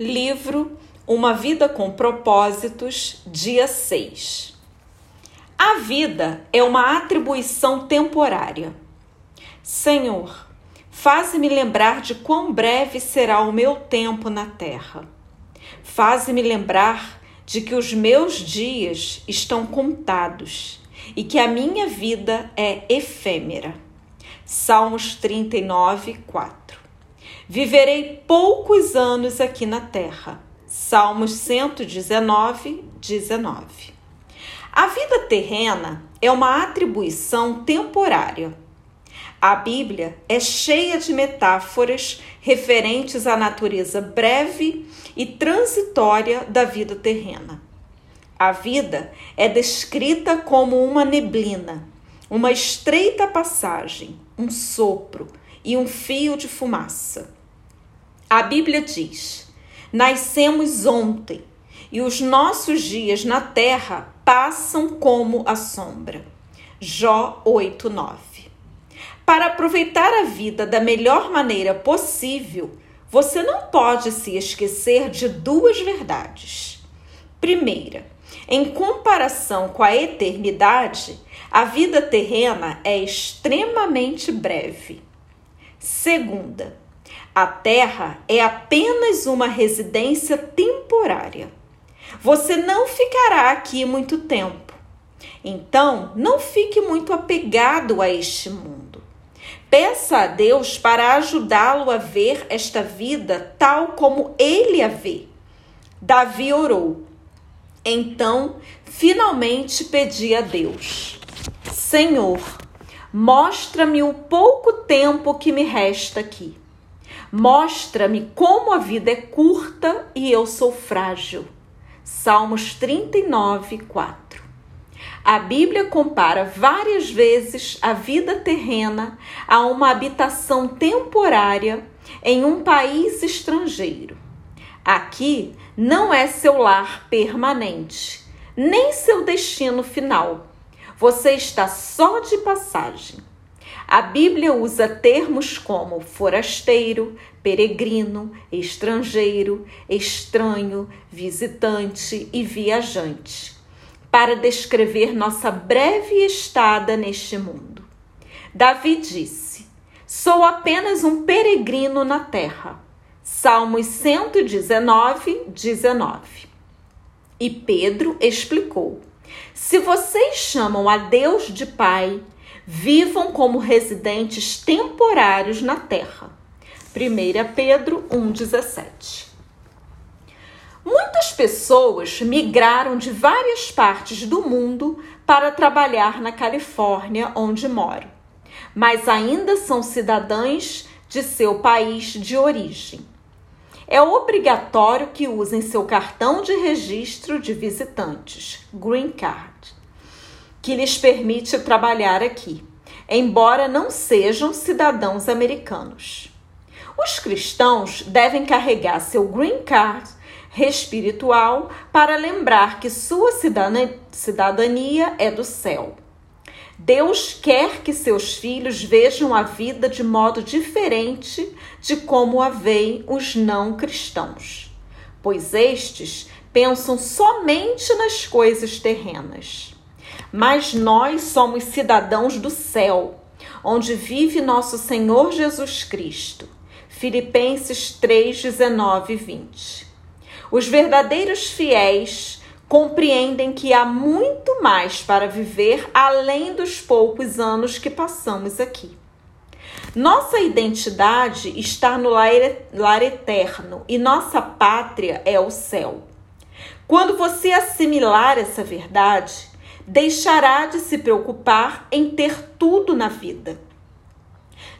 Livro Uma Vida com Propósitos, dia 6. A vida é uma atribuição temporária. Senhor, faze-me lembrar de quão breve será o meu tempo na terra. Faze-me lembrar de que os meus dias estão contados e que a minha vida é efêmera. Salmos 39, 4. Viverei poucos anos aqui na terra. Salmos 119, 19. A vida terrena é uma atribuição temporária. A Bíblia é cheia de metáforas referentes à natureza breve e transitória da vida terrena. A vida é descrita como uma neblina, uma estreita passagem, um sopro e um fio de fumaça. A Bíblia diz: Nascemos ontem e os nossos dias na terra passam como a sombra. Jó 8:9. Para aproveitar a vida da melhor maneira possível, você não pode se esquecer de duas verdades. Primeira, em comparação com a eternidade, a vida terrena é extremamente breve. Segunda, a Terra é apenas uma residência temporária. Você não ficará aqui muito tempo. Então, não fique muito apegado a este mundo. Peça a Deus para ajudá-lo a ver esta vida tal como ele a vê. Davi orou. Então, finalmente pedi a Deus: Senhor, mostra-me o pouco tempo que me resta aqui. Mostra-me como a vida é curta e eu sou frágil. Salmos 39, 4. A Bíblia compara várias vezes a vida terrena a uma habitação temporária em um país estrangeiro. Aqui não é seu lar permanente, nem seu destino final. Você está só de passagem. A Bíblia usa termos como forasteiro, peregrino, estrangeiro, estranho, visitante e viajante, para descrever nossa breve estada neste mundo. Davi disse: Sou apenas um peregrino na terra. Salmos 119, 19. E Pedro explicou: Se vocês chamam a Deus de Pai, vivam como residentes temporários na terra. 1 Pedro 1,17 Muitas pessoas migraram de várias partes do mundo para trabalhar na Califórnia, onde moro, mas ainda são cidadãs de seu país de origem. É obrigatório que usem seu cartão de registro de visitantes, Green Card que lhes permite trabalhar aqui, embora não sejam cidadãos americanos. Os cristãos devem carregar seu green card espiritual para lembrar que sua cidadania é do céu. Deus quer que seus filhos vejam a vida de modo diferente de como a veem os não cristãos, pois estes pensam somente nas coisas terrenas mas nós somos cidadãos do céu, onde vive nosso Senhor Jesus Cristo. Filipenses 3, 19 e 20. Os verdadeiros fiéis compreendem que há muito mais para viver além dos poucos anos que passamos aqui. Nossa identidade está no lar eterno e nossa pátria é o céu. Quando você assimilar essa verdade, deixará de se preocupar em ter tudo na vida.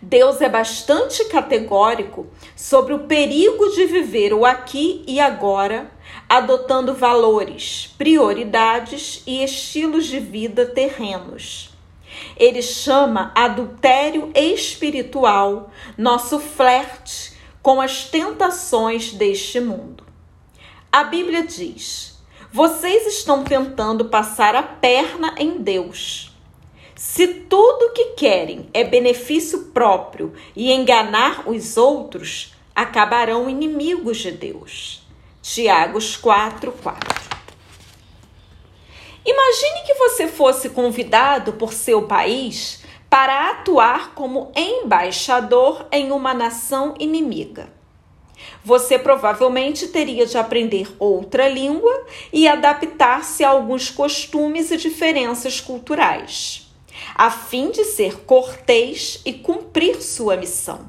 Deus é bastante categórico sobre o perigo de viver o aqui e agora, adotando valores, prioridades e estilos de vida terrenos. Ele chama adultério espiritual nosso flerte com as tentações deste mundo. A Bíblia diz: vocês estão tentando passar a perna em Deus. Se tudo que querem é benefício próprio e enganar os outros, acabarão inimigos de Deus. Tiagos 4, 4. Imagine que você fosse convidado por seu país para atuar como embaixador em uma nação inimiga. Você provavelmente teria de aprender outra língua e adaptar-se a alguns costumes e diferenças culturais, a fim de ser cortês e cumprir sua missão.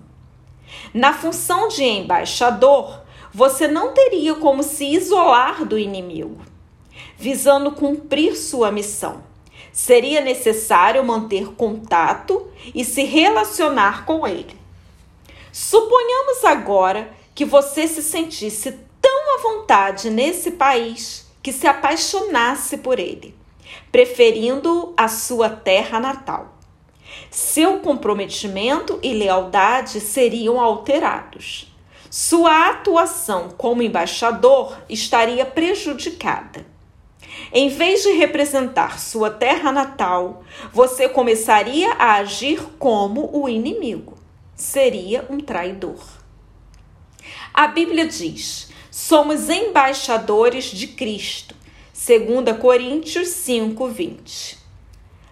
Na função de embaixador, você não teria como se isolar do inimigo, visando cumprir sua missão. Seria necessário manter contato e se relacionar com ele. Suponhamos agora que você se sentisse tão à vontade nesse país que se apaixonasse por ele, preferindo a sua terra natal. Seu comprometimento e lealdade seriam alterados. Sua atuação como embaixador estaria prejudicada. Em vez de representar sua terra natal, você começaria a agir como o inimigo. Seria um traidor. A Bíblia diz: somos embaixadores de Cristo. 2 Coríntios 5, 20.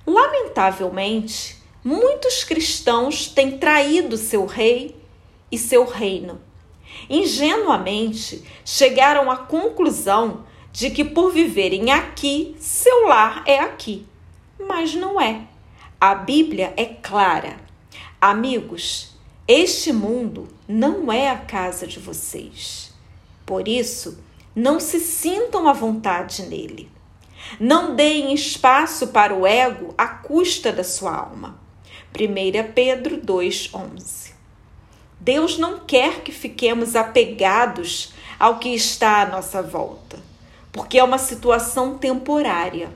Lamentavelmente, muitos cristãos têm traído seu rei e seu reino. Ingenuamente, chegaram à conclusão de que por viverem aqui, seu lar é aqui. Mas não é. A Bíblia é clara. Amigos, este mundo não é a casa de vocês. Por isso, não se sintam à vontade nele. Não deem espaço para o ego à custa da sua alma. 1 Pedro 2,11 Deus não quer que fiquemos apegados ao que está à nossa volta, porque é uma situação temporária.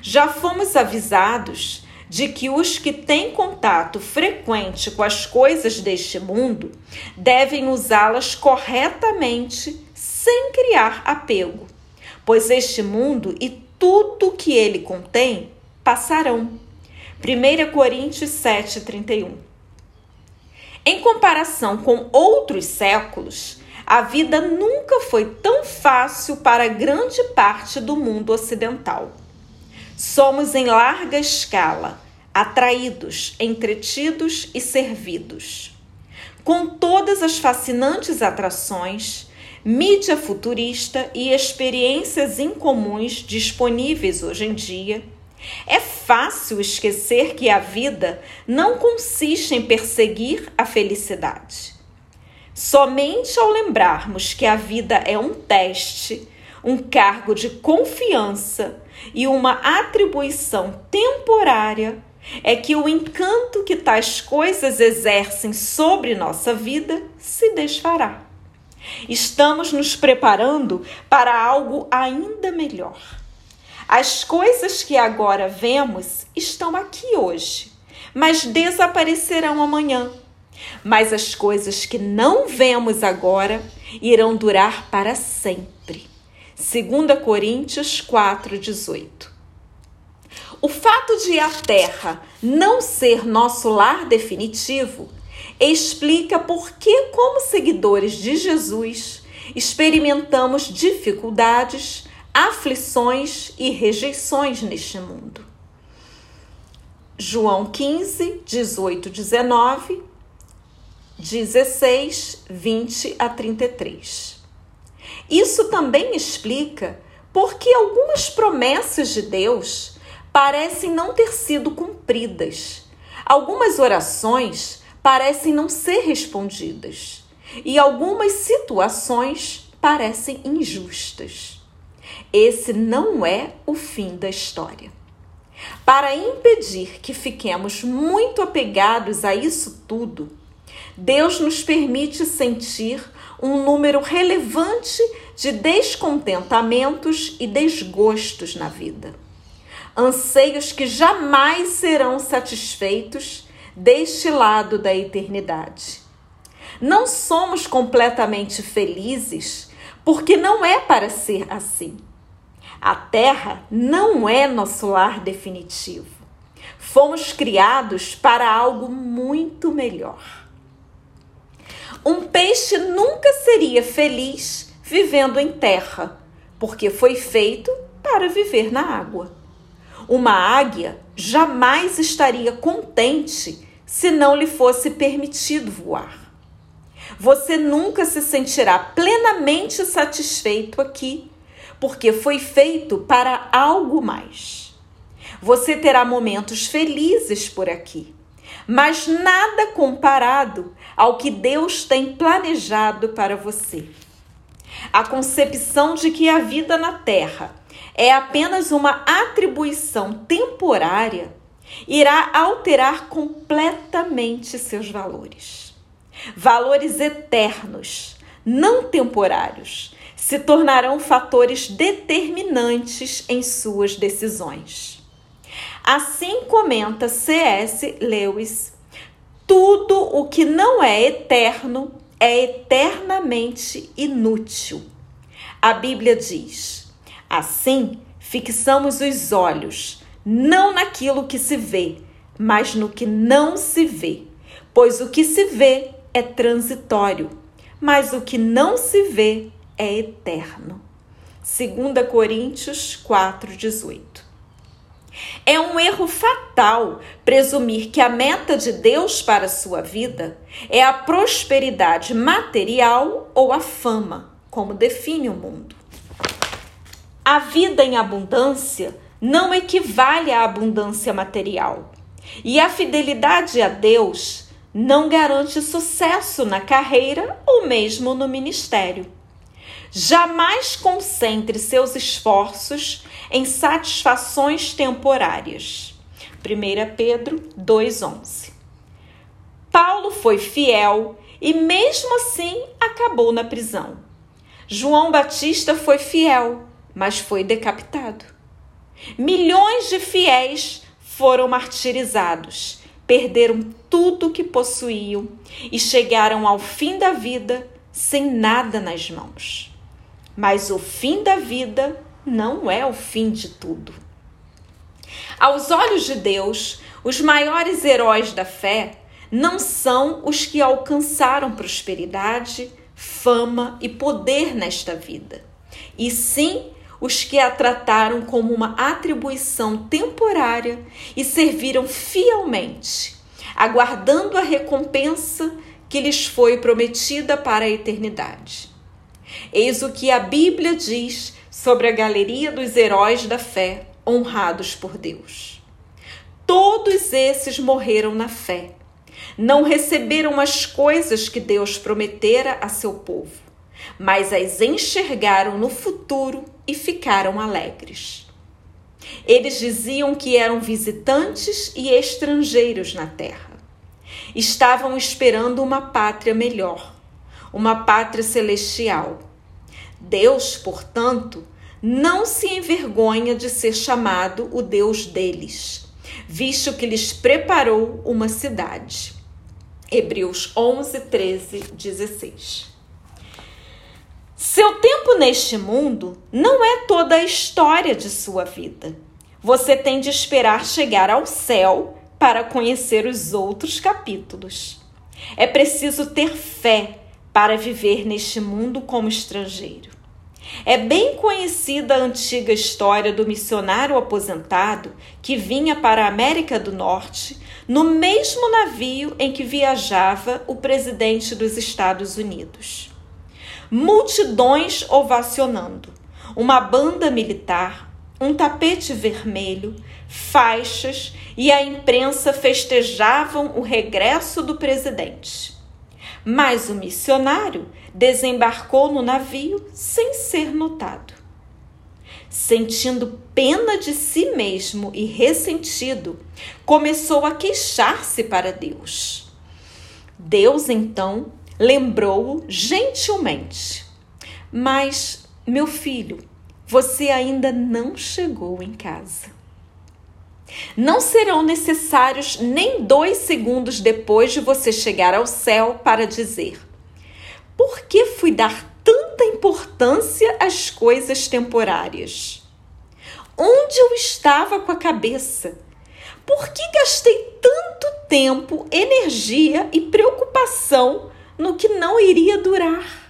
Já fomos avisados de que os que têm contato frequente com as coisas deste mundo devem usá-las corretamente, sem criar apego, pois este mundo e tudo que ele contém passarão. 1 Coríntios 7,31 Em comparação com outros séculos, a vida nunca foi tão fácil para grande parte do mundo ocidental. Somos em larga escala atraídos, entretidos e servidos. Com todas as fascinantes atrações, mídia futurista e experiências incomuns disponíveis hoje em dia, é fácil esquecer que a vida não consiste em perseguir a felicidade. Somente ao lembrarmos que a vida é um teste, um cargo de confiança e uma atribuição temporária, é que o encanto que tais coisas exercem sobre nossa vida se desfará. Estamos nos preparando para algo ainda melhor. As coisas que agora vemos estão aqui hoje, mas desaparecerão amanhã. Mas as coisas que não vemos agora irão durar para sempre. 2 Coríntios 4:18. O fato de a Terra não ser nosso lar definitivo explica por que, como seguidores de Jesus, experimentamos dificuldades, aflições e rejeições neste mundo. João 15, 18, 19, 16, 20 a 33. Isso também explica por que algumas promessas de Deus parecem não ter sido cumpridas. Algumas orações parecem não ser respondidas e algumas situações parecem injustas. Esse não é o fim da história. Para impedir que fiquemos muito apegados a isso tudo, Deus nos permite sentir um número relevante de descontentamentos e desgostos na vida anseios que jamais serão satisfeitos deste lado da eternidade. Não somos completamente felizes porque não é para ser assim. A terra não é nosso lar definitivo. Fomos criados para algo muito melhor. Um peixe nunca seria feliz vivendo em terra, porque foi feito para viver na água. Uma águia jamais estaria contente se não lhe fosse permitido voar. Você nunca se sentirá plenamente satisfeito aqui, porque foi feito para algo mais. Você terá momentos felizes por aqui, mas nada comparado ao que Deus tem planejado para você. A concepção de que a vida na Terra é apenas uma atribuição temporária irá alterar completamente seus valores. Valores eternos, não temporários, se tornarão fatores determinantes em suas decisões. Assim comenta C.S. Lewis, tudo o que não é eterno é eternamente inútil. A Bíblia diz: assim, fixamos os olhos não naquilo que se vê, mas no que não se vê, pois o que se vê é transitório, mas o que não se vê é eterno. 2 Coríntios 4:18. É um erro fatal presumir que a meta de Deus para a sua vida é a prosperidade material ou a fama, como define o mundo. A vida em abundância não equivale à abundância material. E a fidelidade a Deus não garante sucesso na carreira ou mesmo no ministério. Jamais concentre seus esforços em satisfações temporárias. 1 Pedro 2,11 Paulo foi fiel e, mesmo assim, acabou na prisão. João Batista foi fiel, mas foi decapitado. Milhões de fiéis foram martirizados, perderam tudo que possuíam e chegaram ao fim da vida sem nada nas mãos. Mas o fim da vida não é o fim de tudo. Aos olhos de Deus, os maiores heróis da fé não são os que alcançaram prosperidade, fama e poder nesta vida, e sim os que a trataram como uma atribuição temporária e serviram fielmente, aguardando a recompensa que lhes foi prometida para a eternidade. Eis o que a Bíblia diz sobre a galeria dos heróis da fé honrados por Deus. Todos esses morreram na fé. Não receberam as coisas que Deus prometera a seu povo, mas as enxergaram no futuro e ficaram alegres. Eles diziam que eram visitantes e estrangeiros na terra. Estavam esperando uma pátria melhor, uma pátria celestial. Deus, portanto, não se envergonha de ser chamado o Deus deles, visto que lhes preparou uma cidade. Hebreus 11, 13, 16. Seu tempo neste mundo não é toda a história de sua vida. Você tem de esperar chegar ao céu para conhecer os outros capítulos. É preciso ter fé para viver neste mundo como estrangeiro. É bem conhecida a antiga história do missionário aposentado que vinha para a América do Norte no mesmo navio em que viajava o presidente dos Estados Unidos. Multidões ovacionando, uma banda militar, um tapete vermelho, faixas e a imprensa festejavam o regresso do presidente. Mas o missionário desembarcou no navio sem ser notado. Sentindo pena de si mesmo e ressentido, começou a queixar-se para Deus. Deus então lembrou-o gentilmente: Mas, meu filho, você ainda não chegou em casa. Não serão necessários nem dois segundos depois de você chegar ao céu para dizer: Por que fui dar tanta importância às coisas temporárias? Onde eu estava com a cabeça? Por que gastei tanto tempo, energia e preocupação no que não iria durar?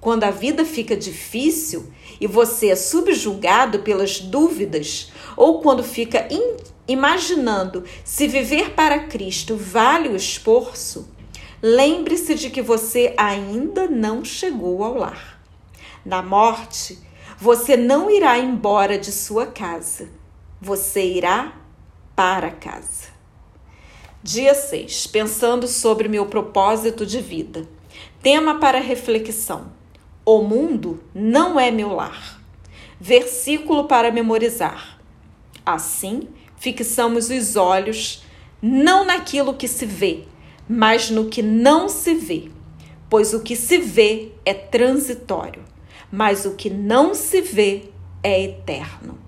Quando a vida fica difícil e você é subjugado pelas dúvidas, ou quando fica imaginando se viver para Cristo vale o esforço, lembre-se de que você ainda não chegou ao lar. Na morte, você não irá embora de sua casa, você irá para casa. Dia 6. Pensando sobre meu propósito de vida. Tema para reflexão: O mundo não é meu lar. Versículo para memorizar. Assim, fixamos os olhos não naquilo que se vê, mas no que não se vê, pois o que se vê é transitório, mas o que não se vê é eterno.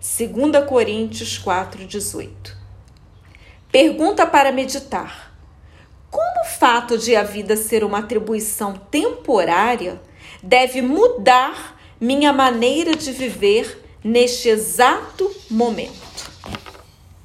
2 Coríntios 4,18 Pergunta para meditar: Como o fato de a vida ser uma atribuição temporária deve mudar minha maneira de viver neste exato momento?